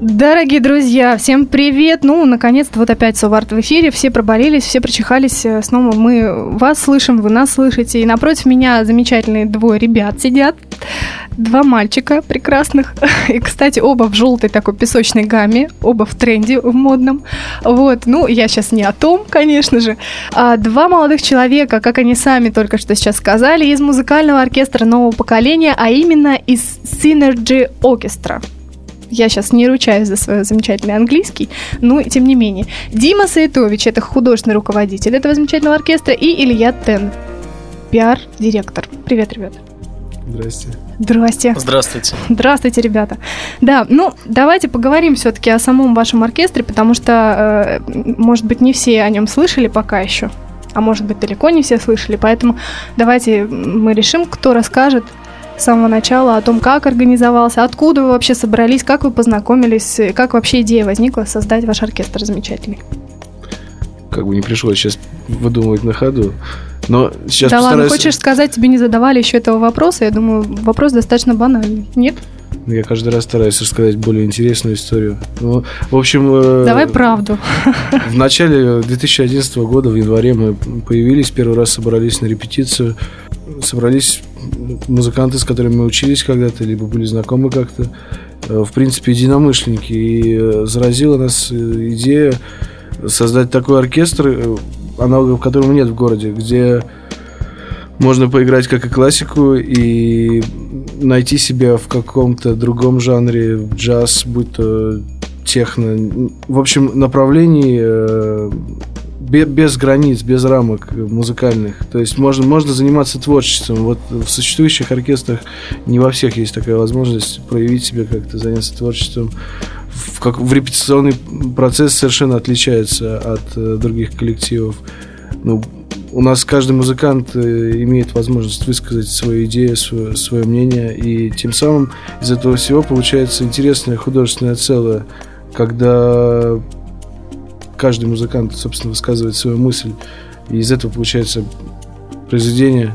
Дорогие друзья, всем привет! Ну, наконец-то вот опять Соварт в эфире. Все проболелись, все прочихались. Э, снова мы вас слышим, вы нас слышите. И напротив меня замечательные двое ребят сидят. Два мальчика прекрасных. И, кстати, оба в желтой такой песочной гамме. Оба в тренде, в модном. Вот, ну, я сейчас не о том, конечно же. А два молодых человека, как они сами только что сейчас сказали, из музыкального оркестра нового поколения, а именно из Synergy Orchestra я сейчас не ручаюсь за свой замечательный английский, но тем не менее. Дима Саитович, это художественный руководитель этого замечательного оркестра, и Илья Тен, пиар-директор. Привет, ребят. Здрасте. Здрасте. Здравствуйте. Здравствуйте, ребята. Да, ну давайте поговорим все-таки о самом вашем оркестре, потому что, э, может быть, не все о нем слышали пока еще, а может быть, далеко не все слышали, поэтому давайте мы решим, кто расскажет с самого начала о том, как организовался, откуда вы вообще собрались, как вы познакомились, как вообще идея возникла создать ваш оркестр замечательный. Как бы не пришлось сейчас выдумывать на ходу. Но сейчас да постараюсь... ладно, хочешь сказать, тебе не задавали еще этого вопроса? Я думаю, вопрос достаточно банальный. Нет? Я каждый раз стараюсь рассказать более интересную историю. Ну, в общем... Э, Давай правду. В начале 2011 года, в январе, мы появились, первый раз собрались на репетицию. Собрались музыканты, с которыми мы учились когда-то, либо были знакомы как-то, э, в принципе, единомышленники. И э, заразила нас э, идея создать такой оркестр, аналогов которого нет в городе, где можно поиграть как и классику и найти себя в каком-то другом жанре, джаз, будь то техно. В общем, направлений без границ, без рамок музыкальных. То есть можно, можно заниматься творчеством. Вот в существующих оркестрах не во всех есть такая возможность проявить себя как-то, заняться творчеством. В, как, в репетиционный процесс совершенно отличается от э, других коллективов. Ну, у нас каждый музыкант э, имеет возможность высказать свою идею, свое, свое мнение, и тем самым из этого всего получается интересное художественное целое, когда каждый музыкант, собственно, высказывает свою мысль. И из этого получается произведение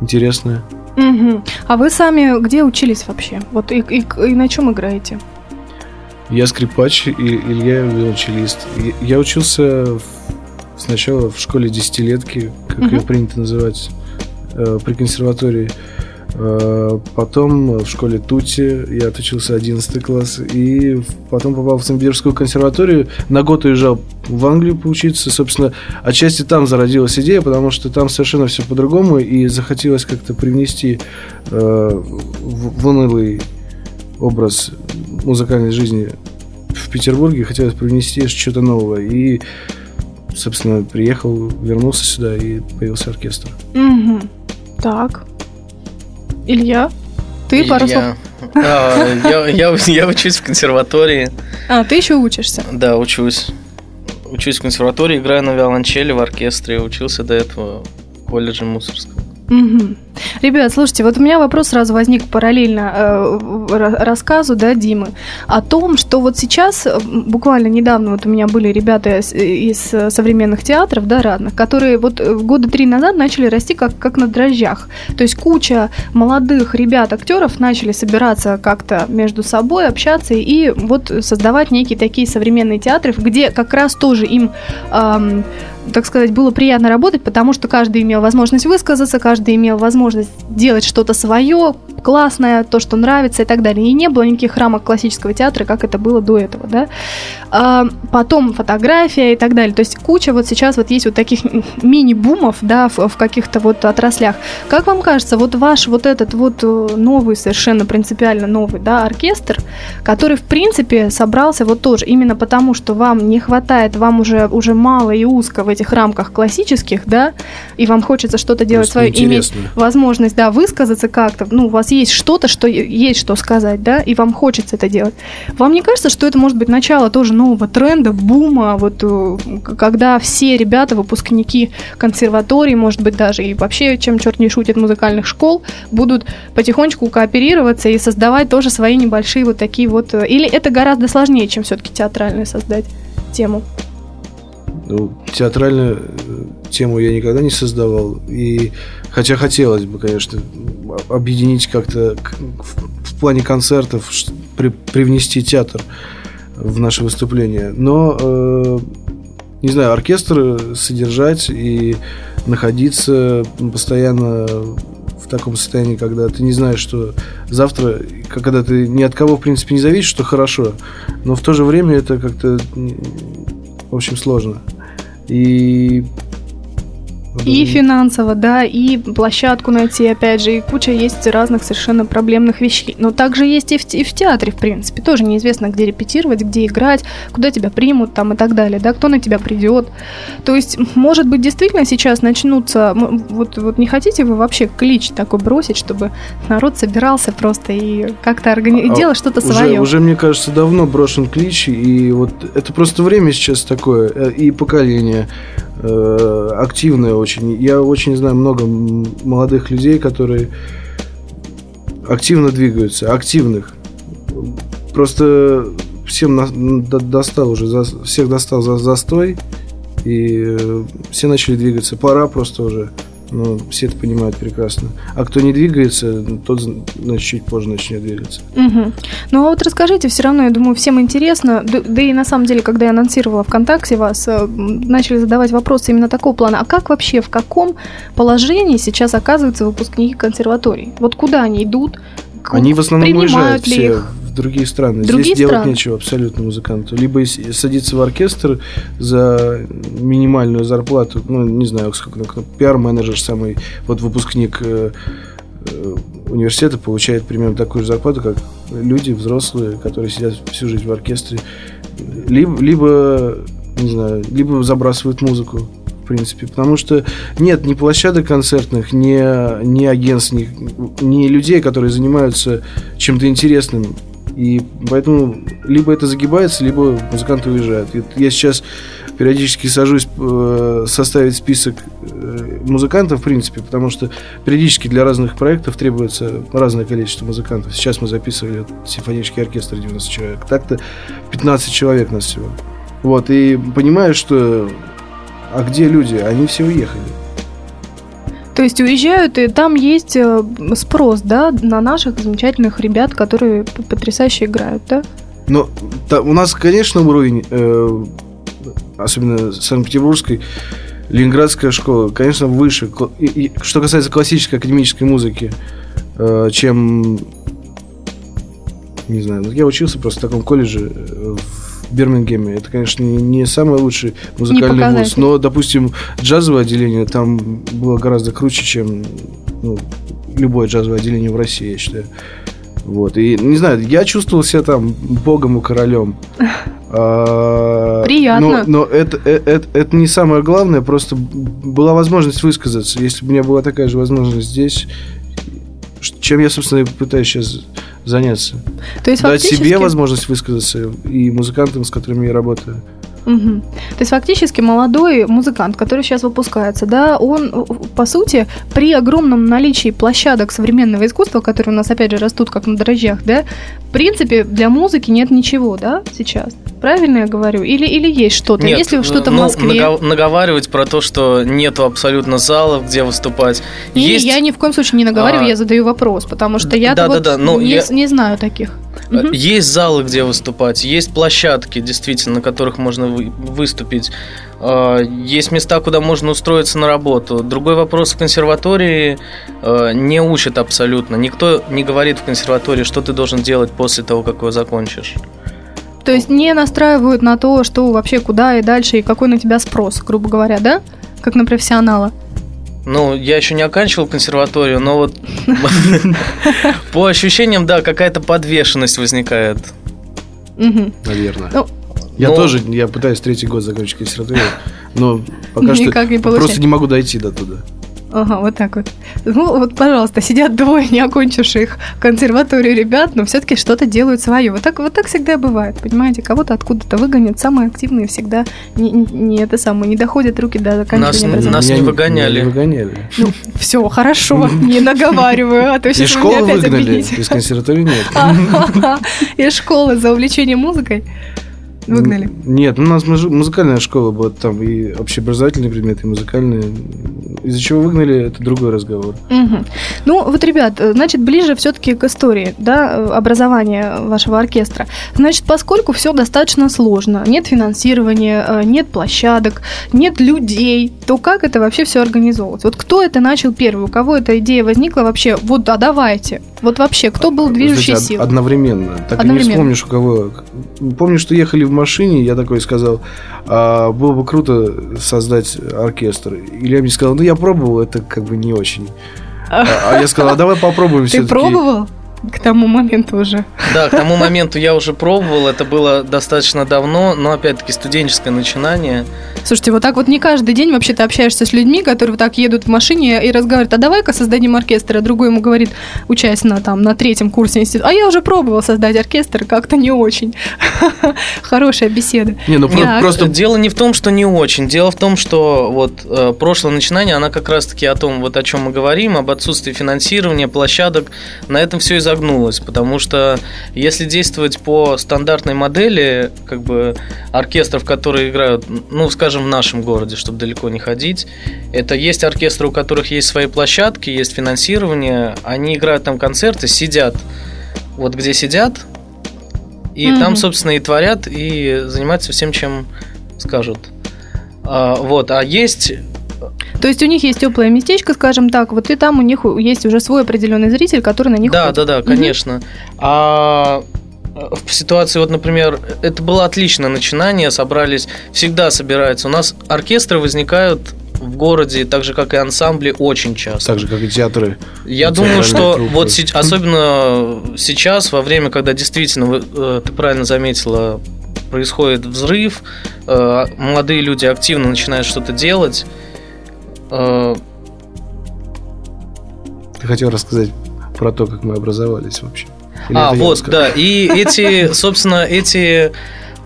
интересное. Угу. А вы сами где учились вообще? Вот и, и, и на чем играете? Я скрипач, и Илья виолончелист. Я учился сначала в школе десятилетки, как угу. ее принято называть, э, при консерватории. Э, потом в школе Тути я отучился 11 класс. И потом попал в Санкт-Петербургскую консерваторию. На год уезжал в Англию поучиться. Собственно, отчасти там зародилась идея, потому что там совершенно все по-другому. И захотелось как-то привнести э, в, унылый образ музыкальной жизни в Петербурге. Хотелось привнести что-то новое. И собственно, приехал, вернулся сюда и появился оркестр. Угу. Так. Илья? Ты Илья. пару слов? А, я, я, я учусь в консерватории. А, ты еще учишься? Да, учусь. Учусь в консерватории, играю на виолончели в оркестре. Учился до этого в колледже Мусорском. Угу. Ребят, слушайте, вот у меня вопрос сразу возник параллельно э, рассказу, да, Димы, о том, что вот сейчас, э, буквально недавно вот у меня были ребята из, из современных театров, да, разных, которые вот э, года три назад начали расти как, как на дрожжах. То есть куча молодых ребят, актеров начали собираться как-то между собой, общаться и вот создавать некие такие современные театры, где как раз тоже им эм, так сказать, было приятно работать, потому что каждый имел возможность высказаться, каждый имел возможность делать что-то свое, классное, то, что нравится и так далее. И не было никаких рамок классического театра, как это было до этого, да. А, потом фотография и так далее. То есть куча вот сейчас вот есть вот таких мини-бумов, да, в, в каких-то вот отраслях. Как вам кажется, вот ваш вот этот вот э, новый, совершенно принципиально новый, да, оркестр, который, в принципе, собрался вот тоже именно потому, что вам не хватает, вам уже, уже мало и узко в этих рамках классических, да, и вам хочется что-то делать свое, иметь возможность, да, высказаться как-то, ну, у вас есть что-то, что есть что сказать, да, и вам хочется это делать. Вам не кажется, что это может быть начало тоже нового тренда, бума, вот э, когда все ребята, выпускники консерватории, может быть, даже и вообще, чем черт не шутит, музыкальных школ, будут потихонечку кооперироваться и создавать тоже свои небольшие вот такие вот... э, Или это гораздо сложнее, чем все-таки театральное создать тему? Ну, театральную э, тему я никогда не создавал. И хотя хотелось бы, конечно, объединить как-то в, в плане концертов, при- привнести театр в наше выступление. Но, э, не знаю, оркестр содержать и находиться постоянно в таком состоянии, когда ты не знаешь, что завтра, когда ты ни от кого, в принципе, не зависишь, что хорошо, но в то же время это как-то, в общем, сложно. И... И финансово, да, и площадку найти, опять же, и куча есть разных совершенно проблемных вещей. Но также есть и в, и в театре, в принципе. Тоже неизвестно, где репетировать, где играть, куда тебя примут там и так далее, да, кто на тебя придет. То есть, может быть, действительно сейчас начнутся... Вот, вот не хотите вы вообще клич такой бросить, чтобы народ собирался просто и как-то органи... А, делал что-то уже, свое? Уже, мне кажется, давно брошен клич, и вот это просто время сейчас такое, э, и поколение э, активное очень. Я очень знаю много молодых людей, которые активно двигаются, активных. Просто всем на- до- достал уже, за- всех достал за застой, и э, все начали двигаться. Пора просто уже. Ну, все это понимают прекрасно. А кто не двигается, тот, значит, чуть позже начнет двигаться. Мгм. Ну а вот расскажите, все равно, я думаю, всем интересно, да, да и на самом деле, когда я анонсировала ВКонтакте вас, э, начали задавать вопросы именно такого плана, а как вообще, в каком положении сейчас оказываются выпускники консерваторий? Вот куда они идут? Они в основном уезжают все их? в другие страны. Другие Здесь делать страны? нечего абсолютно музыканту. Либо садиться в оркестр за минимальную зарплату, ну, не знаю, сколько, ну, пиар-менеджер самый, вот выпускник э, э, университета получает примерно такую же зарплату, как люди взрослые, которые сидят всю жизнь в оркестре. Либо, либо не знаю, либо забрасывают музыку, принципе. Потому что нет ни площадок концертных, ни, ни агентств, ни, ни людей, которые занимаются чем-то интересным. И поэтому либо это загибается, либо музыканты уезжают. Я сейчас периодически сажусь э, составить список э, музыкантов, в принципе, потому что периодически для разных проектов требуется разное количество музыкантов. Сейчас мы записывали симфонический оркестр 90 человек. Так-то 15 человек нас всего. Вот, и понимаю, что... А где люди? Они все уехали. То есть уезжают, и там есть э, спрос, да, на наших замечательных ребят, которые потрясающе играют, да? Но та- у нас, конечно, уровень, э, особенно Санкт-Петербургской, Ленинградская школа, конечно, выше. И- и что касается классической академической музыки, э, чем... Не знаю, ну, я учился просто в таком колледже э, в Бирмингеме. Это, конечно, не, самый лучший музыкальный вуз, но, допустим, джазовое отделение там было гораздо круче, чем ну, любое джазовое отделение в России, я считаю. Вот. И, не знаю, я чувствовал себя там богом и королем. А, Приятно. Но, но это, э- это, это не самое главное, просто была возможность высказаться. Если бы у меня была такая же возможность здесь, чем я, собственно, и пытаюсь сейчас заняться. То есть Дать фактически... себе возможность высказаться и музыкантам, с которыми я работаю. Мгм. То есть фактически молодой музыкант, который сейчас выпускается, да, он, э, по сути, при огромном наличии площадок современного искусства, которые у нас, опять же, растут как на дрожжах, да, в принципе, для музыки нет ничего, да, сейчас? Правильно я говорю? Или, или есть что-то? Нет, есть ли что-то ну, в Москве? нага- наговаривать про то, что нету абсолютно залов, где выступать. Не, Есть я ни в коем случае не наговариваю, А, я задаю вопрос, потому что я да, вот да, да, ну, не, я- не знаю таких. Э. Есть залы, где выступать, есть площадки, действительно, на которых можно вы- выступить. Э, Есть места, куда можно устроиться на работу. Другой вопрос в консерватории э, не учат абсолютно. Никто не говорит в консерватории, что ты должен делать после того, как его закончишь. То есть не настраивают на то, что вообще куда и дальше, и какой на тебя спрос, грубо говоря, да? Как на профессионала. Ну, я еще не оканчивал консерваторию, но вот по ощущениям, да, какая-то подвешенность возникает. Наверное. Ну, я но- тоже, я пытаюсь третий год закончить консерваторию, но пока что не просто не могу дойти до туда. Ага, вот так вот. Ну, вот, пожалуйста, сидят двое не окончивших консерваторию ребят, но все-таки что-то делают свое. Вот так, вот так всегда бывает, понимаете? Кого-то откуда-то выгонят. Самые активные всегда не, не, не это самое, не доходят руки до Нас, окончания нас Меня не выгоняли. Не выгоняли. Ну, все, хорошо, не наговариваю, а то Из сейчас вы школы меня опять выгнали, из консерватории нет. Из школы за увлечение музыкой выгнали. Нет, ну, у нас муз- музыкальная школа была, там и общеобразовательные предметы, и музыкальные. Из-за чего выгнали, это другой разговор. Мгм. Ну, вот, ребят, э, значит, ближе все-таки к истории, да, э, образования вашего оркестра. Значит, поскольку все достаточно сложно, нет финансирования, э, нет площадок, нет людей, то как это вообще все организовывать? Вот кто это начал первый? У кого эта идея возникла вообще? Вот, да, давайте. Вот вообще, кто был движущей силой? Одновременно. Так и Одновременно. не вспомнишь, у кого. Помню, что ехали в машине, я такой сказал, «А, было бы круто создать оркестр. Илья мне сказал, ну я пробовал, это как бы не очень. А, а я сказал, а давай попробуем Ты все-таки. пробовал? К тому моменту уже. Да, к тому моменту я уже пробовал, это было достаточно давно, но опять-таки студенческое начинание. Слушайте, вот так вот не каждый день вообще ты общаешься с людьми, которые вот так едут в машине и разговаривают, а давай-ка создадим оркестр, а другой ему говорит, учась на, там, на третьем курсе института, а я уже пробовал создать оркестр, как-то не очень. Хорошая беседа. Не, ну Так. просто Дело не в том, что не очень. Дело в том, что вот э, прошлое начинание, она как раз-таки о том, вот о чем мы говорим, об отсутствии финансирования, площадок. На этом все и загнулось, потому что если действовать по стандартной модели, как бы оркестров, которые играют, ну, скажем, в нашем городе, чтобы далеко не ходить, это есть оркестры, у которых есть свои площадки, есть финансирование, они играют там концерты, сидят вот где сидят, и Мгм. там, собственно, и творят, и занимаются всем, чем скажут. А, вот, а есть То есть у них есть теплое местечко, скажем так, вот и там у них есть уже свой определенный зритель, который на них Да, ходит. да, да, конечно. А в ситуации, вот, например, это было отличное начинание, собрались, всегда собираются. У нас оркестры возникают в городе, так же, как и ансамбли, очень часто. так же, как и театры. Я думаю, что труппы. вот се- особенно сейчас, во время, когда действительно, вы, э, ты правильно заметила, происходит взрыв, э, молодые люди активно начинают что-то делать. Э, Ты хотел рассказать про то, как мы образовались вообще. Или А, вот, да. И эти, собственно, эти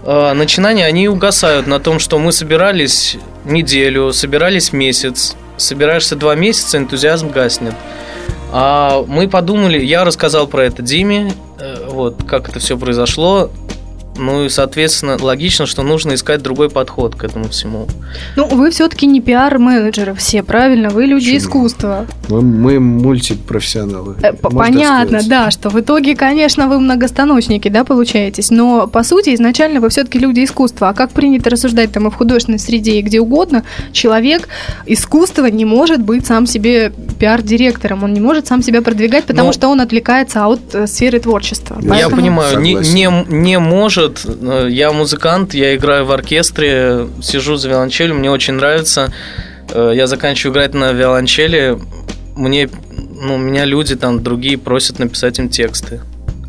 э, начинания, они угасают на том, что мы собирались неделю, собирались месяц, собираешься два месяца, энтузиазм гаснет. А мы подумали, я рассказал про это Диме, э, вот, как это все произошло. Ну и, соответственно, логично, что нужно искать другой подход к этому всему. Ну, вы все-таки не пиар-менеджеры все, правильно? Вы люди Почему? искусства. Мы, мы мультипрофессионалы. Э, Понятно, сказать? да, что в итоге, конечно, вы многостаночники, да, получаетесь, но по сути изначально вы все-таки люди искусства. А как принято рассуждать там и в художественной среде, и где угодно, человек искусства не может быть сам себе пиар-директором, он не может сам себя продвигать, потому Ну, что он отвлекается от э, сферы творчества. Я Я Поэтому- понимаю, не, не, не может. Э, Я музыкант, я играю в оркестре, сижу за виолончелью, мне очень нравится. Э, Я заканчиваю играть на виолончели. Мне, ну, меня люди там другие просят написать им тексты.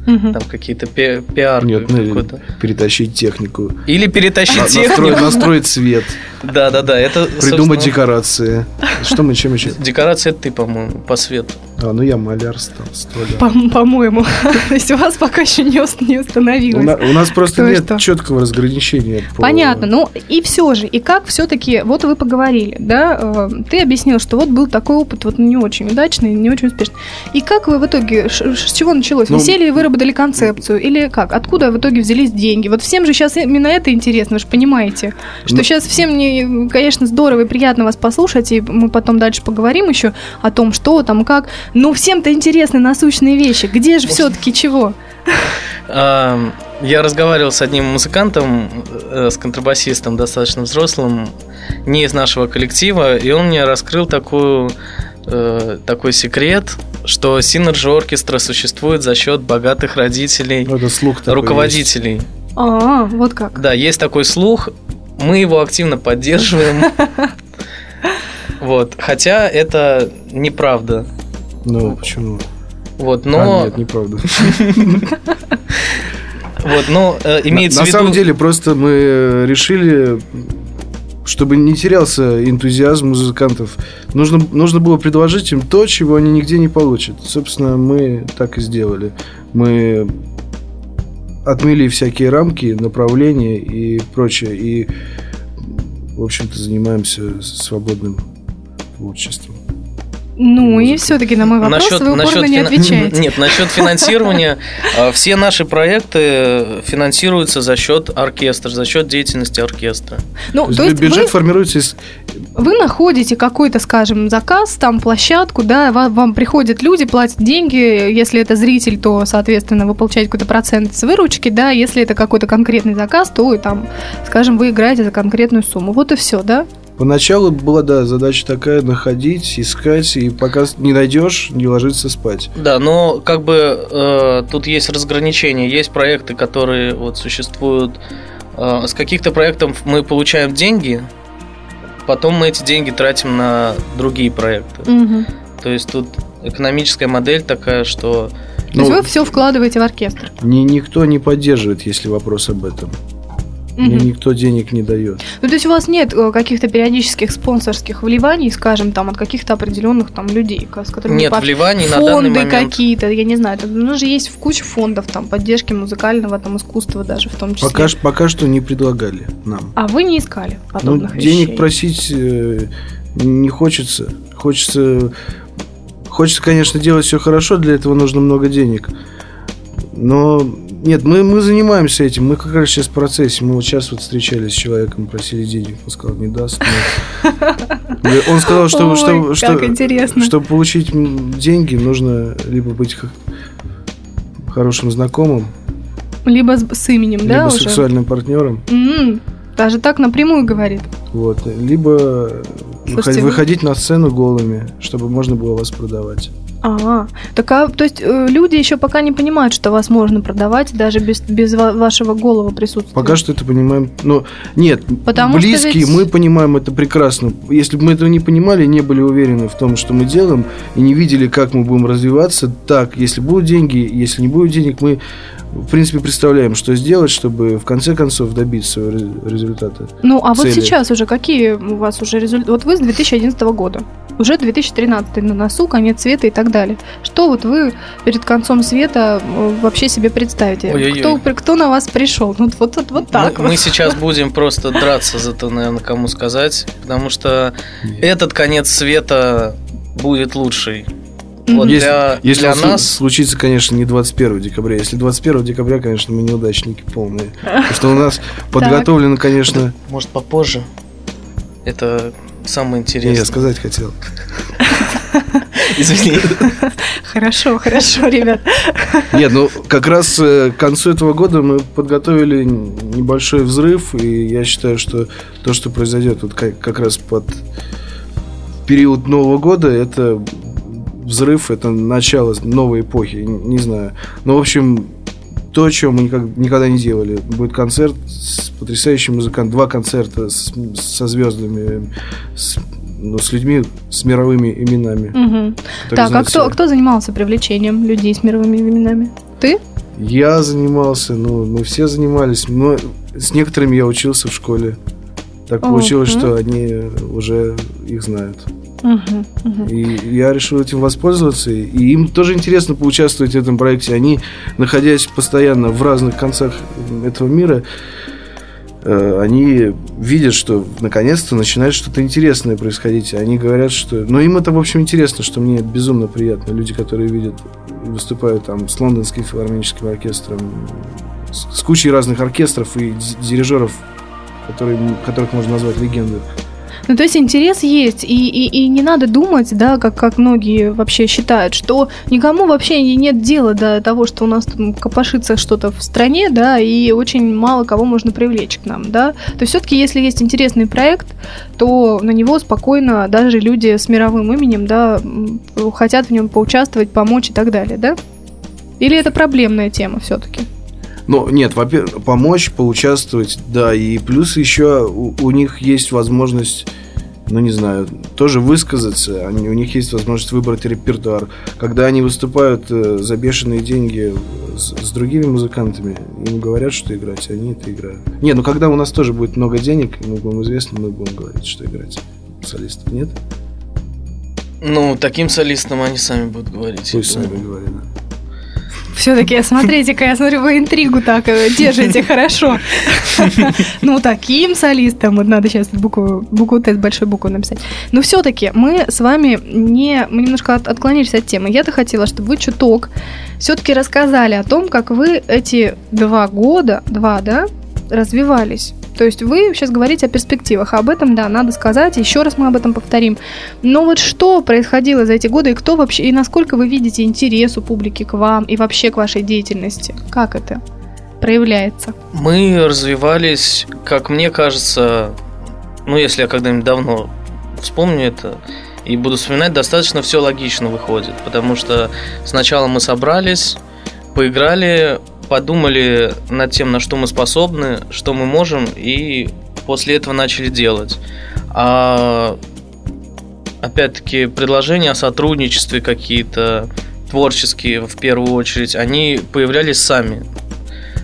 Мгм. Там какие-то пи- пиар Нет, ну, какой-то. перетащить технику. Или перетащить На- технику. Настроить, настроить свет, Да, да, да. Это придумать собственно, декорации. Что мы чем еще? Декорация это ты, по-моему, по свету. А, ну я маляр стал, столяр. По- По-моему. То есть у вас пока еще не ус- не У, установилось. на- у нас просто нет что. четкого разграничения. по- Понятно, ну и все же, и как все-таки, вот вы поговорили, да, э, ты объяснил, что вот был такой опыт, вот не очень удачный, не очень успешный. И как вы в итоге, ш- с чего началось? Вы Ну, сели и выработали концепцию, или как? Откуда в итоге взялись деньги? Вот всем же сейчас именно это интересно, вы же понимаете, что Ну- сейчас всем, мне, конечно, здорово и приятно вас послушать, и мы потом дальше поговорим еще о том, что там, как, но всем-то интересны насущные вещи, где же все-таки чего? А, Я разговаривал с одним музыкантом, э, с контрабасистом достаточно взрослым, не из нашего коллектива, и он мне раскрыл такую, э, такой секрет, что Synergy Orchestra существует за счет богатых родителей, Ну, это слух руководителей. А, вот как. Да, есть такой слух, мы его активно поддерживаем. Вот, хотя это неправда. Ну, почему? Вот, А, но, нет, неправда. вот, но э, имеется на, в на виду. самом деле, просто мы э, решили чтобы не терялся энтузиазм музыкантов, нужно, нужно было предложить им то, чего они нигде не получат. Собственно, мы так и сделали. Мы отмели всякие рамки, направления и прочее. И, в общем-то, занимаемся свободным творчеством. Ну и все-таки на мой вопрос Насчет- вы упорно насчет не фина- отвечаете. Нет, насчет финансирования. э, Все наши проекты финансируются за счет оркестра, за счет деятельности оркестра. Ну, То то есть бюджет вы, формируется из... вы находите какой-то, скажем, заказ, там площадку, да, ва- вам приходят люди, платят деньги, если это зритель, то, соответственно, вы получаете какой-то процент с выручки, да, если это какой-то конкретный заказ, то, и там, скажем, вы играете за конкретную сумму. Вот и все, да? Поначалу была, да, задача такая, находить, искать, и пока не найдешь, не ложиться спать. Да, но как бы э, тут есть разграничение. Есть проекты, которые вот существуют. э, с каких-то проектов мы получаем деньги, потом мы эти деньги тратим на другие проекты. Мгм. То есть тут экономическая модель такая, что То есть Ну, вы все вкладываете в оркестр. ни- никто не поддерживает, если вопрос об этом. Мне Мгм. никто денег не дает. Ну, то есть у вас нет э, каких-то периодических спонсорских вливаний, скажем, там, от каких-то определенных там людей, с которыми нет по- вливаний на данный фонды момент. какие-то, я не знаю, там, ну же есть в куче фондов там поддержки музыкального там искусства даже в том числе. Пока, пока что не предлагали нам. А вы не искали Ну, подобных денег вещей? просить э, не хочется. Хочется, хочется, конечно, делать все хорошо, для этого нужно много денег. Но нет, мы, мы занимаемся этим. Мы как раз сейчас в процессе. Мы вот сейчас вот встречались с человеком, просили денег. Он сказал, не даст. но- Он сказал, что, Ой, что, как что- интересно. чтобы получить деньги, нужно либо быть х- хорошим знакомым, Либо с, с именем, либо да, уже? сексуальным партнером. М, Даже так напрямую говорит. Вот. Либо Слушайте, выход- вы- выходить на сцену голыми, чтобы можно было вас продавать. А, так а, то есть э, люди еще пока не понимают, что вас можно продавать даже без, без ва- вашего голого присутствия. Пока что это понимаем. Но нет, Потому что близкие, ведь- мы понимаем это прекрасно. Если бы мы этого не понимали, не были уверены в том, что мы делаем, и не видели, как мы будем развиваться, так, если будут деньги, если не будет денег, мы в принципе представляем, что сделать, чтобы в конце концов добиться своего ре- результата. Ну, а вот цели. сейчас уже какие у вас уже результаты? Вот вы с 2011 года, уже 2013 на носу, конец света и так далее. Что вот вы перед концом света э, вообще себе представите? Ой-ой-ой. Кто, кто на вас пришел? Ну, вот, вот, вот так мы, вот. мы сейчас будем просто драться за то, наверное, кому сказать, потому что этот конец света будет лучший. Вот. Если, для, если для нас случится, конечно, не 21 декабря. Если 21 декабря, конечно, мы неудачники полные. Потому что у нас подготовлено, конечно... может попозже. Это самое Не, я интересное. сказать хотел. Извини. Хорошо, хорошо, ребят. Нет, ну как раз э, к концу этого года мы подготовили небольшой взрыв, и я считаю, что то, что произойдет вот как, как раз под период Нового года, это взрыв, это начало новой эпохи, н- не знаю. Ну, в общем, то, чего мы никак- никогда не делали. Будет концерт с потрясающим музыкантом, два концерта с- со звездами, с, ну, с людьми с мировыми именами. Которые Так, а кто, кто занимался привлечением людей с мировыми именами? Ты? Я занимался, ну, мы все занимались, но с некоторыми я учился в школе. Так получилось, Мгм. что они уже их знают. Мгм, мгм. И я решил этим воспользоваться. И им тоже интересно поучаствовать в этом проекте. Они, находясь постоянно в разных концах этого мира, они видят, что наконец-то начинает что-то интересное происходить. Они говорят, что... Но им это, в общем, интересно, что мне безумно приятно. Люди, которые видят выступают там с лондонским филармоническим оркестром, с, кучей разных оркестров и ди- дирижеров, которые, которых можно назвать легендой. Ну, то есть интерес есть, и, и, и не надо думать, да, как, как многие вообще считают, что никому вообще не- нет дела до того, что у нас тут копошится что-то в стране, да, и очень мало кого можно привлечь к нам, да. То есть все-таки, если есть интересный проект, то на него спокойно даже люди с мировым именем, да, хотят в нем поучаствовать, помочь и так далее, да? Или это проблемная тема все-таки? Ну, нет, во-первых, помочь, поучаствовать, да, и плюс еще у, у них есть возможность ну не знаю, тоже высказаться. Они, у них есть возможность выбрать репертуар. Когда они выступают э, за бешеные деньги с, с другими музыкантами, им говорят, что играть, они это играют. Не, ну когда у нас тоже будет много денег, мы будем известны, мы будем говорить, что играть. Солистов нет? Ну, таким солистам они сами будут говорить. Пусть сами говорят. Все-таки, смотрите-ка, я смотрю, вы интригу так э, держите хорошо. Ну, таким солистом, вот надо сейчас букву, букву Т с большой буквы написать. Но все-таки мы с вами не, мы немножко от, отклонились от темы. Я-то хотела, чтобы вы чуток все-таки рассказали о том, как вы эти два года, два, да, развивались. То есть вы сейчас говорите о перспективах, об этом, да, надо сказать, еще раз мы об этом повторим. Но вот что происходило за эти годы, и кто вообще, и насколько вы видите интерес у публики к вам и вообще к вашей деятельности? Как это проявляется? Мы развивались, как мне кажется, ну, если я когда-нибудь давно вспомню это, и буду вспоминать, достаточно все логично выходит. Потому что сначала мы собрались, поиграли, подумали над тем, на что мы способны, что мы можем, и после этого начали делать. А опять-таки предложения о сотрудничестве какие-то творческие в первую очередь, они появлялись сами.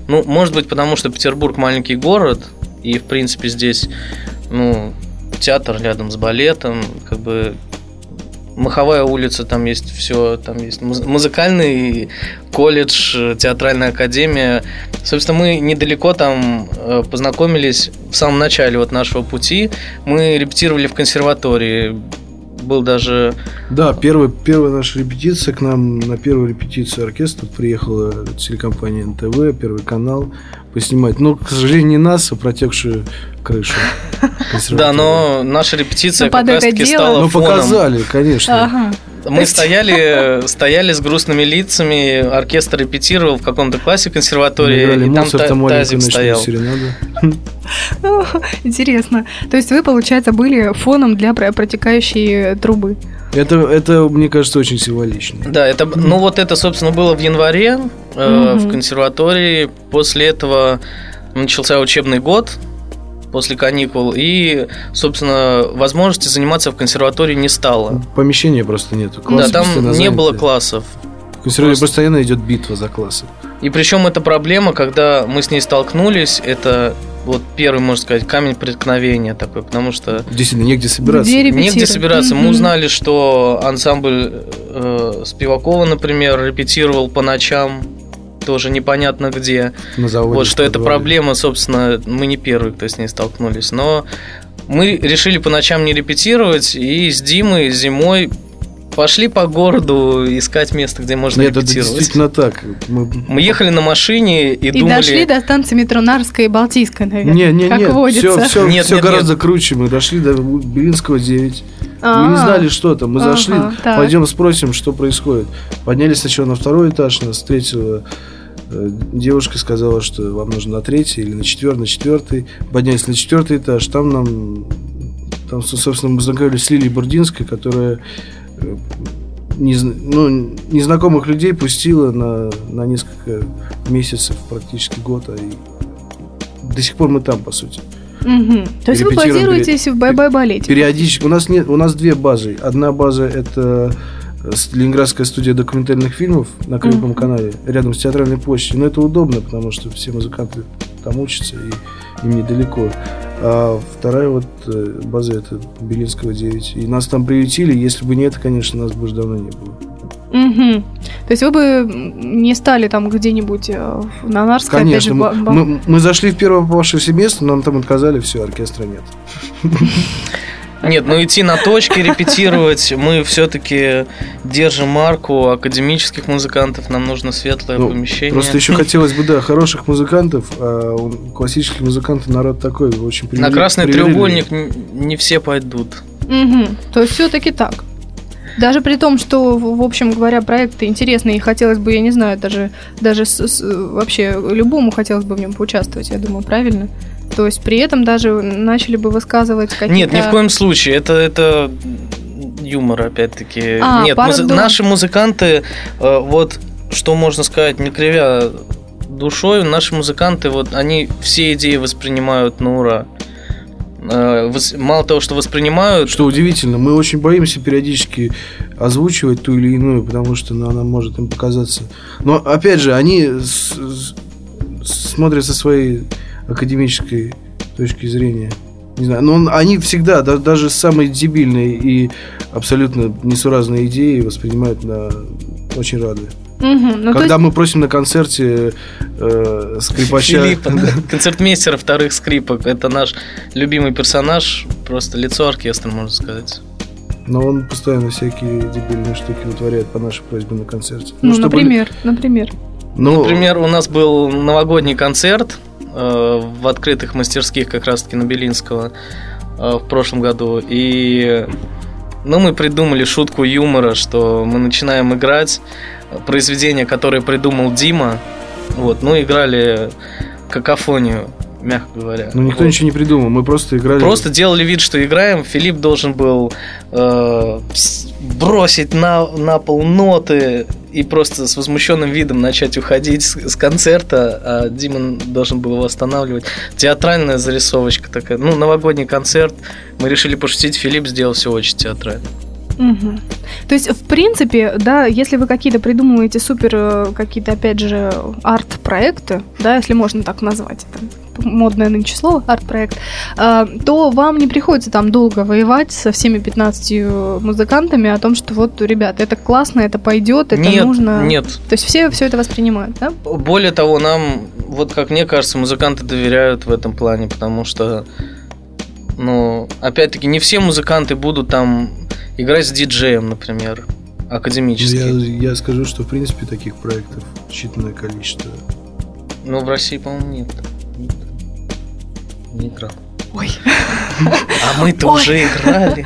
Ну, может быть, потому что Петербург маленький город, и в принципе здесь, ну, театр рядом с балетом, как бы Маховая улица, там есть все, там есть музыкальный колледж, театральная академия. Собственно, мы недалеко там э, познакомились в самом начале вот нашего пути. Мы репетировали в консерватории. Был даже... Да, первый, первая наша репетиция к нам, на первую репетицию оркестра приехала телекомпания НТВ, Первый канал поснимать. Но, к сожалению, не нас, а протекшую крышу. Да, но наша репетиция как раз таки стала Ну, показали, конечно. Мы стояли, стояли с грустными лицами, оркестр репетировал в каком-то классе консерватории, и там тазик стоял. Интересно. То есть вы, получается, были фоном для протекающей трубы? Это, это, мне кажется, очень символично. Да, это, ну вот это, собственно, было в январе э, в консерватории. После этого начался учебный год, после каникул, и, собственно, возможности заниматься в консерватории не стало. Помещения просто нет. да, там не было классов. В консерватории просто... постоянно идет битва за классы. И причем эта проблема, когда мы с ней столкнулись, это вот первый, можно сказать, камень преткновения такой, потому что... Действительно, негде собираться. Где негде собираться. Mm-hmm. Мы узнали, что ансамбль э, Спивакова, например, репетировал по ночам тоже непонятно где. На заводе. Вот что это проблема, собственно, мы не первые, кто с ней столкнулись. Но мы решили по ночам не репетировать, и с Димой зимой пошли по городу искать место, где можно Нет, репетировать. Это действительно так. Мы... мы ехали на машине и, и думали... И дошли до станции метро Нарская и Балтийская, наверное, не, не, как нет, водится. Все, все, нет, все нет, гораздо нет. круче. Мы дошли до Белинского 9. А-а-а. Мы не знали, что там. Мы зашли, ага, пойдем спросим, что происходит. Поднялись сначала на второй этаж, нас встретила девушка сказала, что вам нужно на третий или на четвертый, на четвертый. Поднялись на четвертый этаж. Там нам, там, собственно, мы знакомились с Лилией Бурдинской, которая э, нез, ну, незнакомых людей пустила на, на несколько месяцев, практически год. А и до сих пор мы там, по сути. Угу. То есть вы базируетесь в бэби-балете? Периодически. У нас нет, у нас две базы. Одна база это Ленинградская студия документальных фильмов на Крюковом угу. канале, рядом с театральной площадью. Но это удобно, потому что все музыканты там учатся, и им недалеко. А вторая вот э, база это Белинского 9. И нас там приютили. Если бы не это, конечно, нас бы уже давно не было. Угу. То есть вы бы не стали там где-нибудь э, на Нарской? Конечно. Же, мы, мы зашли в первое попавшееся место, нам там отказали, все, оркестра нет. Нет, ну идти на точки репетировать, мы все-таки держим марку академических музыкантов, нам нужно светлое ну, помещение. Просто еще хотелось бы, да, хороших музыкантов, а классических музыкантов народ такой, очень На красный треугольник не все пойдут. Угу. То есть все-таки так. Даже при том, что, в общем говоря, проекты интересные, и хотелось бы, я не знаю, даже, даже с, с, вообще любому хотелось бы в нем поучаствовать, я думаю, правильно? То есть при этом даже начали бы высказывать какие-то... Нет, ни в коем случае. Это, это юмор, опять-таки. А, Нет, муз... наши музыканты, э, вот что можно сказать, не кривя душой, наши музыканты, вот они все идеи воспринимают на ура. э, вос- мало того, что воспринимают, Что удивительно, мы очень боимся периодически озвучивать ту или иную, потому что ну, она может им показаться. Но опять же, они с- с- смотрят со своей академической точки зрения. Не знаю, но он- они всегда, да- даже самые дебильные и абсолютно несуразные идеи воспринимают на очень рады. Мгм. Ну, Когда мы просим на концерте э, скрипача... Филиппа, да, концертмейстера вторых скрипок. Это наш любимый персонаж, просто лицо оркестра, можно сказать. Но он постоянно всякие дебильные штуки вытворяет по нашей просьбе на концерте. Ну, чтобы- например, например. Ну, Например, у нас был новогодний концерт в открытых мастерских как раз-таки на Белинского э, в прошлом году. И ну, мы придумали шутку юмора, что мы начинаем играть произведение, которое придумал Дима. Вот, ну, играли какофонию, мягко говоря. Ну, никто Вот. ничего не придумал, мы просто играли. Просто делали вид, что играем. Филипп должен был э, бросить на, на пол ноты и просто с возмущенным видом начать уходить с, с концерта, а Дима должен был его останавливать. Театральная зарисовочка такая. Ну, новогодний концерт. Мы решили пошутить, Филипп сделал все очень театрально. Мгм. То есть, в принципе, да, если вы какие-то придумываете супер э, какие-то, опять же, арт-проекты, да, если можно так назвать, это модное нынче слово, арт-проект, э, то вам не приходится там долго воевать со всеми 15 музыкантами о том, что вот, ребят, это классно, это пойдет, это нет, нужно. нет. То есть все все это воспринимают, да? Более того, нам, вот как мне кажется, музыканты доверяют в этом плане, потому что, ну, опять-таки, не все музыканты будут там играть с диджеем, например, академически. Я, я скажу, что в принципе таких проектов считанное количество. Ну, в России, по-моему, нет. Не играл. Ой. А мы-то Ой. уже играли.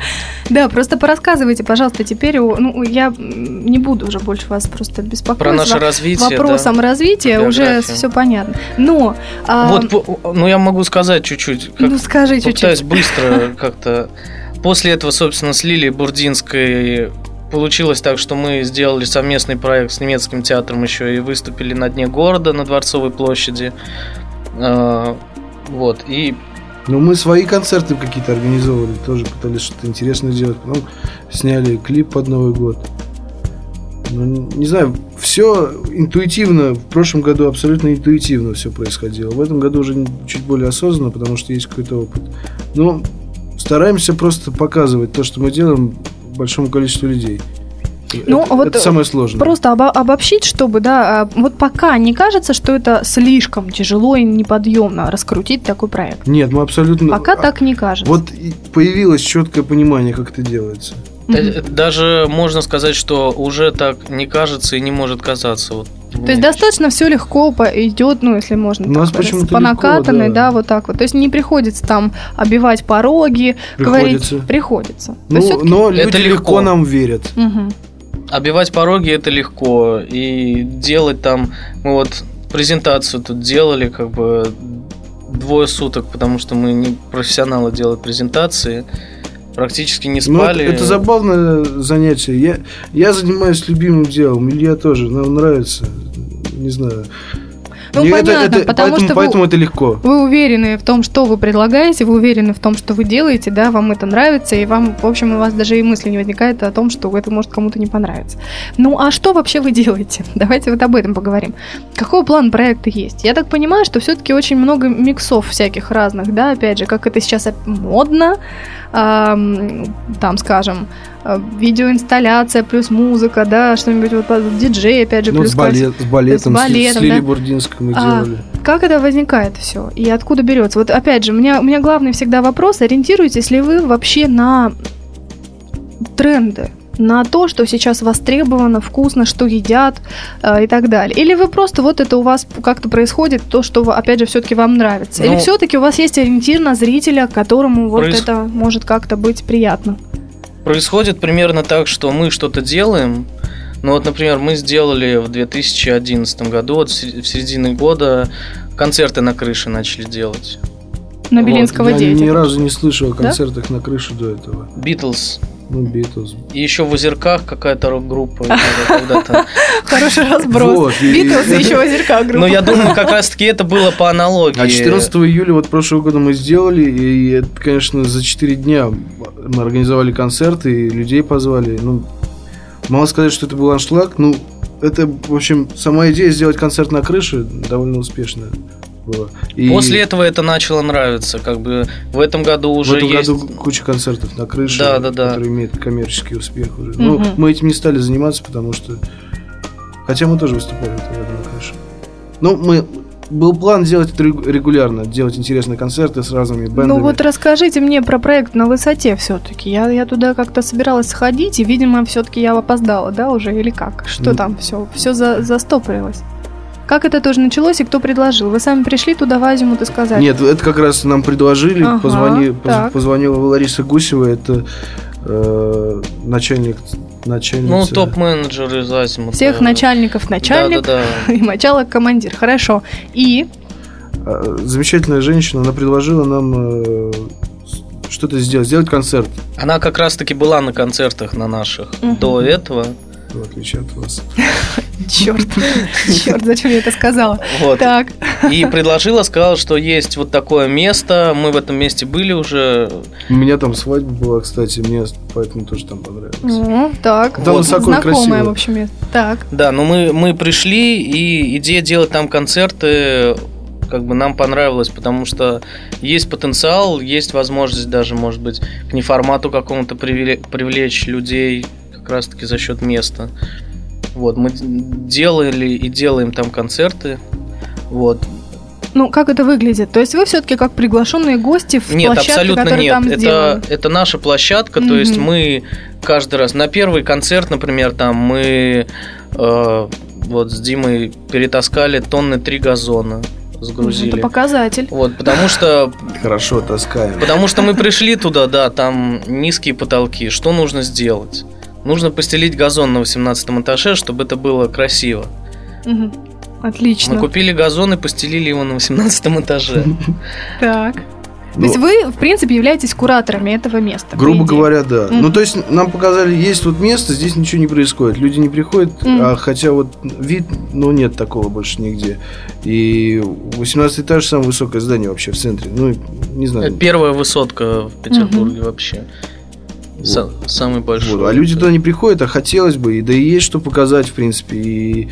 Да, просто порассказывайте, пожалуйста, теперь, ну, я не буду уже больше вас просто беспокоить. Про наше развитие. вопросом да. развития Про уже все понятно. Но, а, Вот, ну я могу сказать чуть-чуть. как- ну скажи Попытаюсь чуть-чуть. быстро как-то. После этого, собственно, с Лилией Бурдинской получилось так, что мы сделали совместный проект с немецким театром еще и выступили на дне города, на Дворцовой площади. Вот, и Но мы свои концерты какие-то организовывали, тоже пытались что-то интересное сделать. Потом сняли клип под Новый год. Ну, не знаю, все интуитивно. В прошлом году абсолютно интуитивно все происходило. В этом году уже чуть более осознанно, потому что есть какой-то опыт. Но стараемся просто показывать то, что мы делаем большому количеству людей. Ну, это, вот, это самое сложное. Просто обо- обобщить, чтобы, да, а, вот пока не кажется, что это слишком тяжело и неподъемно раскрутить такой проект. Нет, мы абсолютно... Пока а, так не кажется. Вот появилось четкое понимание, как это делается. Э, даже можно сказать, что уже так не кажется и не может казаться. Вот, То есть достаточно все легко идет, ну, если можно У нас сказать, почему-то по накатанной, легко, да. да. вот так вот. То есть не приходится там обивать пороги, Приходится. говорить. Приходится. Ну, но Это люди легко. легко нам верят. Мгм. Обивать пороги это легко. И делать там, мы вот презентацию тут делали как бы двое суток, потому что мы не профессионалы делать презентации. Практически не Ну, это, спали. это забавное занятие. Я, я занимаюсь любимым делом. Илья тоже. Нам нравится. Не знаю. Ну, Мне понятно, потому поэтому, что вы- поэтому это легко. Вы уверены в том, что вы предлагаете, вы уверены в том, что вы делаете, да, вам это нравится, и вам, в общем, у вас даже и мысли не возникает о том, что это может кому-то не понравиться. Ну, а что вообще вы делаете? Давайте вот об этом поговорим. Какой план проекта есть? Я так понимаю, что все-таки очень много миксов всяких разных, да, опять же, как это сейчас модно, ам, там, скажем, э, видеоинсталляция плюс музыка, да, что-нибудь вот под- диджей, опять же, Ну, плюс с, балет, с балетом, с с, балетом, с Лили да. Бурдинской мы А, делали. как это возникает все? И откуда берется? Вот опять же, у меня, у меня главный всегда вопрос, ориентируетесь ли вы вообще на тренды? на то, что сейчас востребовано, вкусно, что едят э, и так далее. Или вы просто вот это у вас как-то происходит, то, что, опять же, все-таки вам нравится. Или Ну, все-таки у вас есть ориентир на зрителя, которому вот проис- это может как-то быть приятно. Происходит примерно так, что мы что-то делаем. Ну вот, например, мы сделали в 2011 году, вот в се- в середине года, концерты на крыше начали делать. На Белинского я 9. ни разу не слышал о концертах на крыше до этого. Битлз ну, Битлз. И еще в Озерках какая-то рок-группа когда-то. Хороший разброс. Вот, Битлз и еще озерка группа. Но я думаю, как раз-таки это было по аналогии. А 14 июля вот прошлого года мы сделали, и это, конечно, за 4 дня мы организовали концерт и людей позвали. Ну, мало сказать, что это был аншлаг, ну, это, в общем, сама идея сделать концерт на крыше довольно успешная была. И После этого это начало нравиться. Как бы в этом году в уже этом есть... году куча концертов на крыше, Да, да, да. которые имеют коммерческий успех уже. Ну, Мгм. мы этим не стали заниматься, потому что... Хотя мы тоже выступали в этом году на крыше. Ну, мы... Был план делать это регу- регулярно, делать интересные концерты с разными бэндами. Ну вот расскажите мне про проект на высоте все-таки. Я, я туда как-то собиралась сходить, и, видимо, все-таки я опоздала, да, уже, или как? Что Ну. там все? Все за, застопорилось. Как это тоже началось и кто предложил? Вы сами пришли туда в Азимут и сказали? Нет, это как раз нам предложили, Ага, позвони- поз- так. позвонила Лариса Гусева, это э, начальник, начальница... Ну, топ-менеджер из Азимута. Всех начальников начальник Да-да-да. и начало командир. Хорошо. И Э, Замечательная женщина, она предложила нам э, что-то сделать, сделать концерт, Она как раз-таки была на концертах на наших Мгм. до этого. В отличие от вас. черт, черт, зачем я это сказала? Вот. Так, И предложила, сказала, что есть вот такое место. Мы в этом месте были уже. У меня там свадьба была, кстати, мне поэтому тоже там понравилось. ну, так. Там Вот. высоко Знакомое, красиво. в общем, место. Так. Да, но мы, мы пришли, и идея делать там концерты как бы нам понравилась, потому что есть потенциал, есть возможность даже, может быть, к неформату какому-то привле- привлечь людей как раз-таки за счет места. Вот, мы делали и делаем там концерты. Вот. Ну, как это выглядит? То есть вы все-таки как приглашенные гости в Нет, площадке, абсолютно которая нет. там Это, сделана? это наша площадка, то есть мы каждый раз на первый концерт, например, там мы э, вот с Димой перетаскали тонны три газона, Это сгрузили. показатель. Вот, потому что, Хорошо, таскаем. потому что мы пришли туда, да, там низкие потолки. Что нужно сделать? Нужно постелить газон на 18 этаже, чтобы это было красиво. Мгм. Отлично. Мы купили газон и постелили его на 18 этаже. Так. То Ну, есть вы, в принципе, являетесь кураторами этого места. Грубо говоря, да. Ну, то есть нам показали, есть вот место, здесь ничего не происходит. Люди не приходят, а хотя вот вид, ну, нет такого больше нигде. И 18 этаж самое высокое здание вообще в центре. Ну, не знаю. Это первая высотка в Петербурге вообще. Са- Самый большой. Вот. А люди туда не приходят, а хотелось бы, и да и есть что показать, в принципе. И,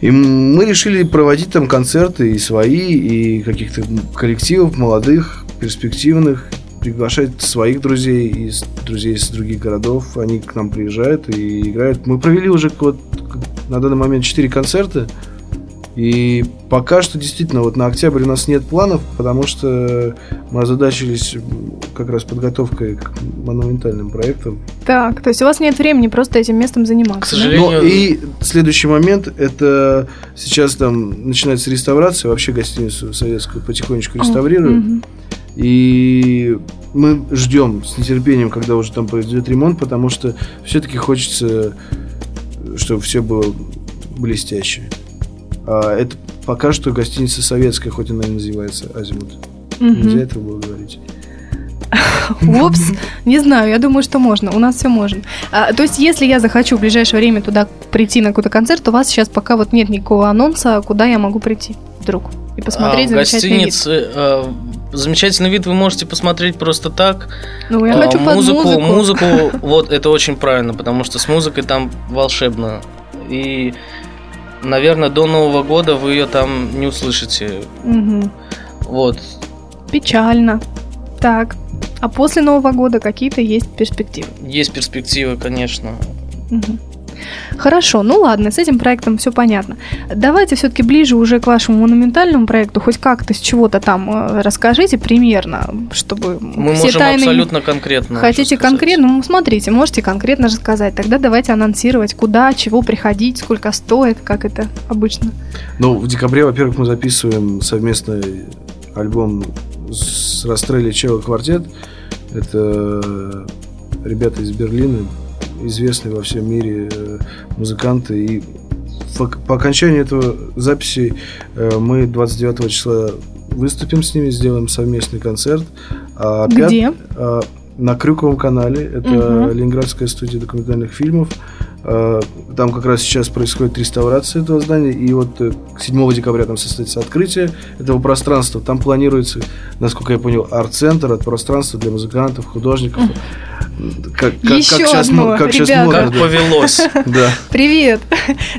и мы решили проводить там концерты и свои, и каких-то коллективов молодых, перспективных, приглашать своих друзей из друзей из других городов. Они к нам приезжают и играют. Мы провели уже вот на данный момент 4 концерта. И пока что действительно вот на октябрь у нас нет планов, потому что мы озадачились как раз подготовкой к монументальным проектам. Так, то есть у вас нет времени просто этим местом заниматься. К да? сожалению, Ну и следующий момент, это сейчас там начинается реставрация, вообще гостиницу советскую потихонечку реставрируют. Мгм. И мы ждем с нетерпением, когда уже там произойдет ремонт, потому что все-таки хочется, чтобы все было блестяще. А это пока что гостиница советская, хоть она и называется Азимут. Мгм. Нельзя этого было говорить. Упс, не знаю, я думаю, что можно. У нас все можно. А, то есть, если я захочу в ближайшее время туда прийти на какой-то концерт, у вас сейчас пока вот нет никакого анонса, куда я могу прийти вдруг и посмотреть а, замечательный вид. гостинице э, замечательный вид вы можете посмотреть просто так. Ну, я А, хочу под музыку, музыку. музыку, вот это очень правильно, потому что с музыкой там волшебно. И, наверное, до Нового года вы ее там не услышите. Мгм. Вот. Печально. Так. А после Нового года какие-то есть перспективы. Есть перспективы, конечно. Мгм. Хорошо, ну ладно, с этим проектом все понятно. Давайте все-таки ближе уже к вашему монументальному проекту, хоть как-то с чего-то там э, расскажите примерно, чтобы Мы все можем тайны... абсолютно конкретно. Хотите конкретно? Ну, смотрите, можете конкретно рассказать. Тогда давайте анонсировать, куда, чего приходить, сколько стоит, как это обычно. Ну, в декабре, во-первых, мы записываем совместный альбом с Растрелли Чело Квартет. Это ребята из Берлина, известные во всем мире э, музыканты. И по окончании этого записи э, мы 29 числа выступим с ними, сделаем совместный концерт. А пят- Где? а, на Крюковом канале. Это Мгм. Ленинградская студия документальных фильмов. Э, Там как раз сейчас происходит реставрация этого здания. И вот э, 7 декабря там состоится открытие этого пространства. Там планируется, насколько я понял, арт-центр, арт-пространство для музыкантов, художников. Как, как, Еще как сейчас, одно, как сейчас ребята. модно, Как да. повелось. Да. Привет!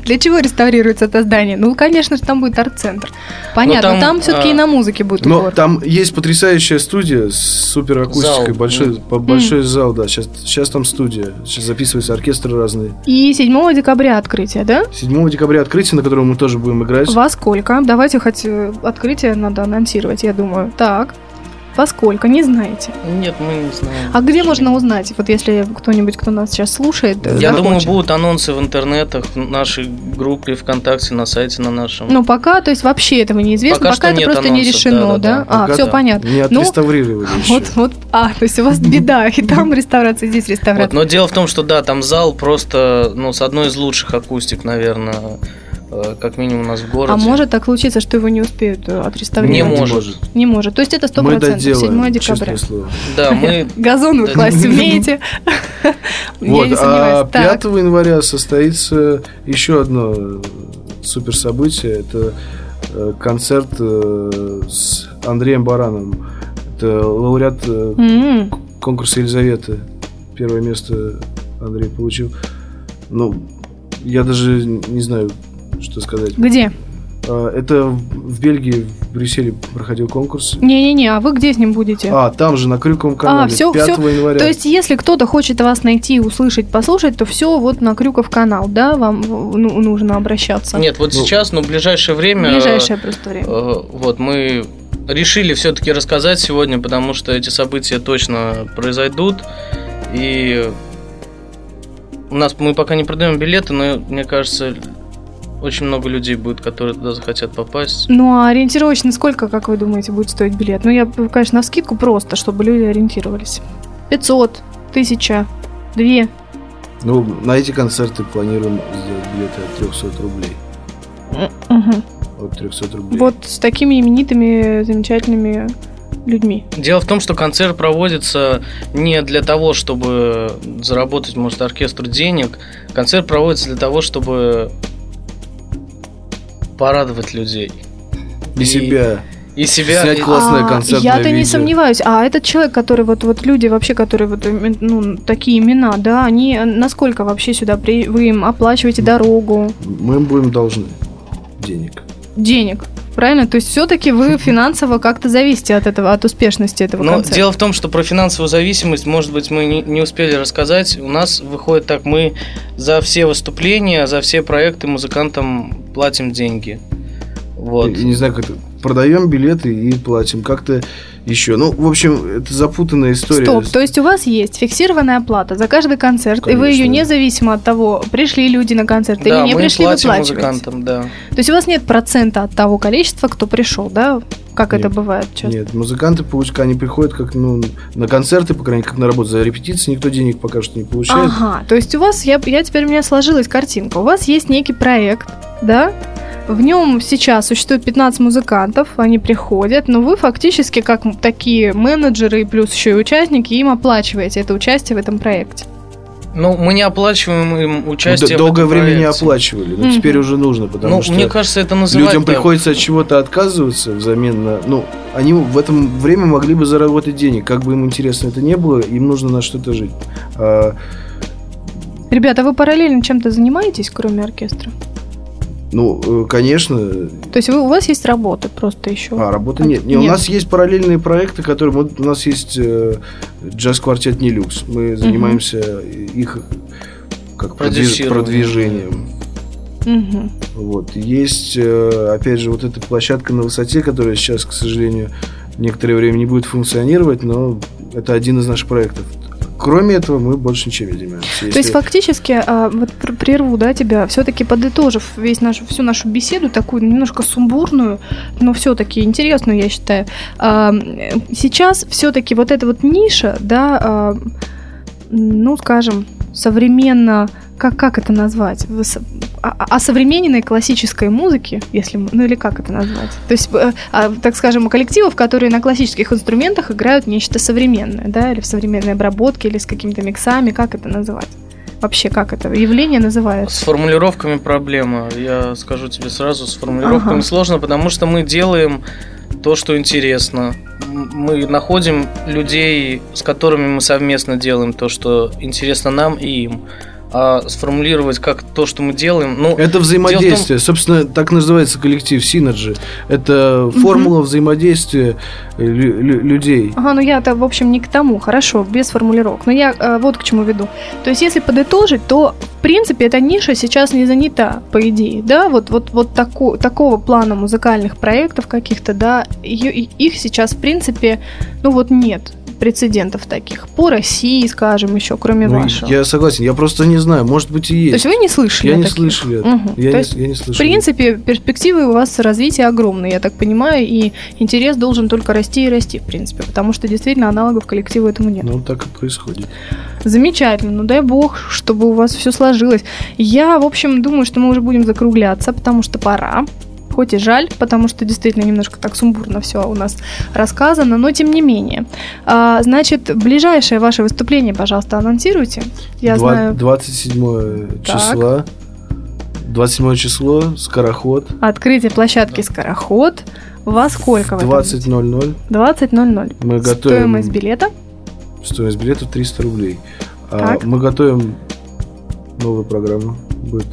Для чего реставрируется это здание? Ну, конечно же, там будет арт-центр. Понятно, там, там, все-таки а, и на музыке будет Но упор. там есть потрясающая студия с супер акустикой, Зал. большой, по- большой зал, да. Сейчас, сейчас там студия, сейчас записываются оркестры разные. И 7 декабря открытие, да? 7 декабря открытие, на котором мы тоже будем играть. Во сколько? Давайте хоть э, открытие надо анонсировать, я думаю. Так. Во сколько? Не знаете. Нет, мы не знаем. А где можно узнать? Вот если кто-нибудь, кто нас сейчас слушает, Я захочет. думаю, будут анонсы в интернетах, в нашей группе ВКонтакте, на сайте на нашем. Ну, пока, то есть вообще этого неизвестно, Пока пока, что это нет просто не анонсов, решено, да? да-да-да. А, Пока все да. понятно. Не Ну, отреставрировали еще. Вот, вот, а, то есть у вас беда, и там реставрация, и здесь Вот, реставрация. но дело в том, что да, там зал просто, ну, с одной из лучших акустик, наверное, как минимум у нас в городе. А может так случиться, что его не успеют э, отреставрировать? Не может. Не может. То есть это 100%, Мы 7 доделаем, декабря. честное слово. Да, мы Газон вы класть умеете? Вот, а сомневаюсь. 5 Так. января состоится еще одно э, супер событие. Это э, концерт э, с Андреем Барановым. Это лауреат э, конкурса Елизаветы. Первое место Андрей получил. Ну, я даже не знаю, что сказать. Где? А, Это в Бельгии, в Брюсселе проходил конкурс. Не-не-не, а вы где с ним будете? А, там же, на Крюковом канале, всё, 5 всё. января. То есть, если кто-то хочет вас найти, услышать, послушать, то все вот на Крюков канал, да, вам ну, нужно обращаться. Нет, вот Ну, сейчас, но в ближайшее В время. ближайшее просто время. э, Вот мы решили все-таки рассказать сегодня, потому что эти события точно произойдут. И у нас мы пока не продаем билеты, но мне кажется, очень много людей будет, которые туда захотят попасть. Ну, а ориентировочно сколько, как вы думаете, будет стоить билет? Ну, я, конечно, на скидку просто, чтобы люди ориентировались. 500, 1000, 2. Ну, на эти концерты планируем сделать билеты от 300 рублей. Мгм. От 300 рублей. Вот с такими именитыми, замечательными людьми. Дело в том, что концерт проводится не для того, чтобы заработать, может, оркестру денег. Концерт проводится для того, чтобы порадовать людей. И себя. И себя. Снять и- классное А, концертное Я-то не сомневаюсь. А этот человек, который вот, вот люди вообще, которые вот имен- ну, такие имена, да, они э, насколько вообще сюда при... вы им оплачиваете дорогу, Мы им будем должны денег. денег? Правильно? То есть все-таки вы финансово как-то зависите от этого, от успешности этого Но концерта. дело в том, что про финансовую зависимость, может быть, мы не, не успели рассказать. У нас выходит так, мы за все выступления, за все проекты музыкантам платим деньги. Вот. И, не знаю, как это. Продаем билеты и платим. Как-то еще. Ну, в общем, это запутанная история. Стоп, то есть у вас есть фиксированная оплата за каждый концерт, и вы ее Конечно. независимо от того, пришли люди на концерт да, или не мы пришли, платим выплачиваете. музыкантам, да. То есть у вас нет процента от того количества, кто пришел, да? Как это Нет. бывает часто? Нет, музыканты получают, они приходят как ну, на концерты, по крайней мере, как на работу. За репетиции никто денег пока что не получает. Ага, то есть у вас, я, я теперь у меня сложилась картинка. У вас есть некий проект, да? В нем сейчас существует 15 музыкантов, они приходят, но вы фактически как такие менеджеры и плюс еще и участники им оплачиваете это участие в этом проекте. Ну, мы не оплачиваем им Ну, участие д- в долгое этом время не проекте. оплачивали, но Мгм. теперь уже нужно, потому Ну, что мне кажется, это называть людям приходится от чего-то отказываться взамен на... Ну, они в этом время могли бы заработать денег, как бы им интересно это не было, им нужно на что-то жить. А, Ребята, вы параллельно чем-то занимаетесь, кроме оркестра? Ну, э, конечно, То есть вы, у вас есть работа просто еще? А, работы нет. Не, У Нет. нас есть параллельные проекты, которые... Вот у нас есть э, джаз-квартет «Нелюкс». Мы занимаемся их как продвиж- продвижением. Мгм. Вот. Есть, э, опять же, вот эта площадка на высоте, которая сейчас, к сожалению, некоторое время не будет функционировать, но это один из наших проектов. Кроме этого, мы больше ничем не занимаемся. То есть Если- фактически, а, вот пр- прерву, да, тебя, все-таки подытожив весь нашу, всю нашу беседу, такую немножко сумбурную, но все-таки интересную, я считаю, а, сейчас все-таки вот эта вот ниша, да, а, ну, скажем, современно, как, как это назвать, о, современной классической музыке, если, ну или как это назвать? То есть, э, а, так скажем, коллективов, которые на классических инструментах играют нечто современное, да, или в современной обработке, или с какими-то миксами, как это называть? Вообще, как это явление называется? С формулировками проблема. Я скажу тебе сразу, с формулировками ага. сложно, потому что мы делаем то, что интересно. Мы находим людей, с которыми мы совместно делаем то, что интересно нам и им а сформулировать как то, что мы делаем. Ну, это взаимодействие. Том... Собственно, так называется коллектив Synergy. Это формула угу. взаимодействия лю- лю- людей. Ага, ну я-то, в общем, не к тому. Хорошо, без формулировок. Но я э, вот к чему веду. То есть, если подытожить, то, в принципе, эта ниша сейчас не занята, по идее. Да, вот, вот, вот тако, такого плана музыкальных проектов каких-то, да, их сейчас, в принципе, ну вот нет прецедентов таких по России, скажем, еще, кроме ну, вашего? Я согласен, я просто не знаю, может быть и есть. То есть вы не слышали? Я не слышал это. Угу. Я, не, я не слышал. В принципе, перспективы у вас развития огромные, я так понимаю, и интерес должен только расти и расти, в принципе, потому что действительно аналогов коллективу этому нет. Ну, так и происходит. Замечательно, ну дай бог, чтобы у вас все сложилось. Я, в общем, думаю, что мы уже будем закругляться, потому что пора хоть и жаль, потому что действительно немножко так сумбурно все у нас рассказано, но тем не менее. А, значит, ближайшее ваше выступление, пожалуйста, анонсируйте. Я 2, знаю... 27 числа. 27 число, Скороход. Открытие площадки Скороход. Во сколько? 20.00. 20.00. Мы готовим... Стоимость билета? Стоимость билета 300 рублей. А, мы готовим новую программу. Будет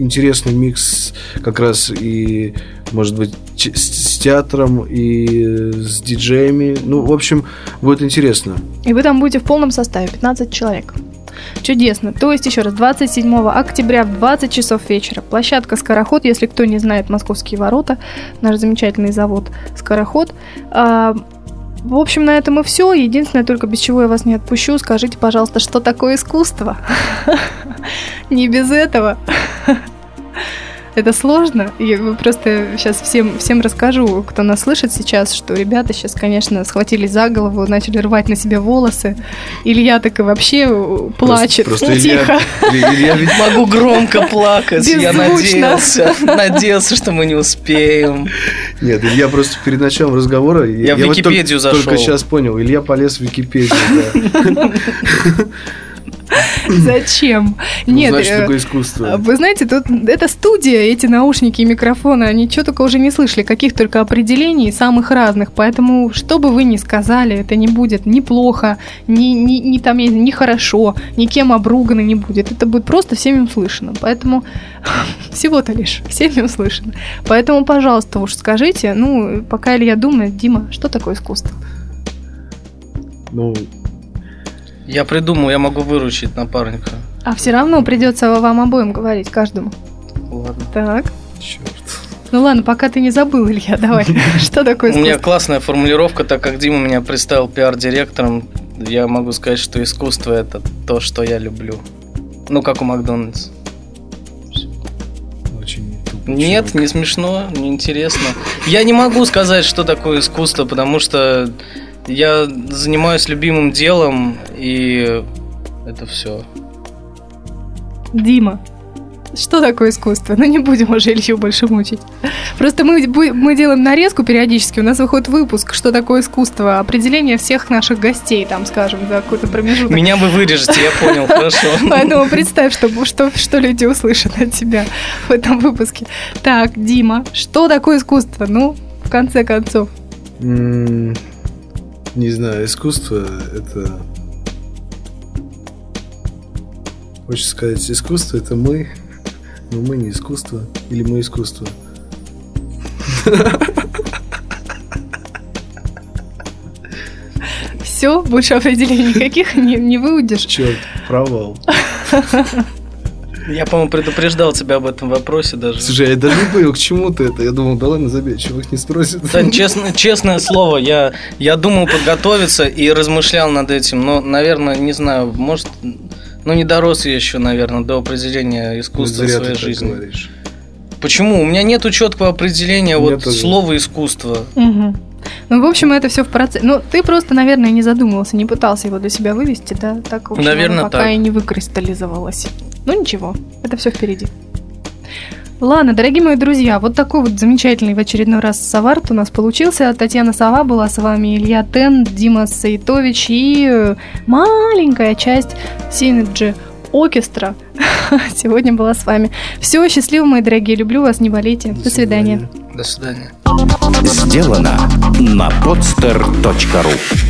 интересный микс как раз и, может быть, с театром и с диджеями. Ну, в общем, будет интересно. И вы там будете в полном составе, 15 человек. Чудесно. То есть, еще раз, 27 октября в 20 часов вечера. Площадка «Скороход», если кто не знает, «Московские ворота», наш замечательный завод «Скороход». В общем, на этом и все. Единственное, только без чего я вас не отпущу, скажите, пожалуйста, что такое искусство? Не без этого. Это сложно. Я просто сейчас всем, всем расскажу, кто нас слышит сейчас, что ребята сейчас, конечно, схватились за голову, начали рвать на себе волосы. Илья так и вообще плачет. Просто, просто Тихо. Илья, Илья ведь... Могу громко плакать. Я надеялся, надеялся, что мы не успеем. Нет, Илья просто перед началом разговора... Я, я в Википедию вот зашел. Только сейчас понял. Илья полез в Википедию, да. Зачем? Ну, Нет, значит, э, такое искусство. Вы знаете, тут эта студия, эти наушники и микрофоны, они что только уже не слышали, каких только определений, самых разных. Поэтому, что бы вы ни сказали, это не будет ни плохо, ни, ни, ни там, ни хорошо, никем обругано не будет. Это будет просто всеми услышано. Поэтому всего-то лишь всеми услышано. Поэтому, пожалуйста, уж скажите, ну, пока Илья думает, Дима, что такое искусство? Ну, я придумал, я могу выручить напарника. А все равно придется вам обоим говорить, каждому. Ладно. Так. Черт. Ну ладно, пока ты не забыл, Илья, давай. Что такое искусство? У меня классная формулировка, так как Дима меня представил пиар-директором, я могу сказать, что искусство это то, что я люблю. Ну, как у Макдональдс. Нет, не смешно, не интересно. Я не могу сказать, что такое искусство, потому что я занимаюсь любимым делом, и это все. Дима, что такое искусство? Ну, не будем уже Илью больше мучить. Просто мы, мы делаем нарезку периодически, у нас выходит выпуск «Что такое искусство?» Определение всех наших гостей, там, скажем, за какой-то промежуток. Меня вы вырежете, я понял, хорошо. Поэтому представь, что, что, что люди услышат от тебя в этом выпуске. Так, Дима, что такое искусство? Ну, в конце концов не знаю, искусство это... Хочется сказать, искусство это мы, но мы не искусство. Или мы искусство. Все, больше определений никаких не, не выудишь. Черт, провал. Я, по-моему, предупреждал тебя об этом вопросе даже. Слушай, я даже не понял, к чему ты это. Я думал, да ладно, забей, чувак не спросит. Да, честно, честное слово, я, я думал подготовиться и размышлял над этим, но, наверное, не знаю, может, ну не дорос я еще, наверное, до определения искусства ну, в своей жизни. Говоришь. Почему? У меня нет четкого определения вот слова искусства. Угу. Ну, в общем, это все в процессе. Ну, ты просто, наверное, не задумывался, не пытался его для себя вывести, да? Так, в общем, наверное, пока так. и не выкристаллизовалось. Ну, ничего, это все впереди. Ладно, дорогие мои друзья, вот такой вот замечательный в очередной раз Сов-арт у нас получился. Татьяна Сова была с вами, Илья Тен, Дима Саитович и э, маленькая часть Synergy Orchestra сегодня была с вами. Все, счастливо, мои дорогие, люблю вас, не болейте. До, До свидания. До свидания. Сделано на podster.ru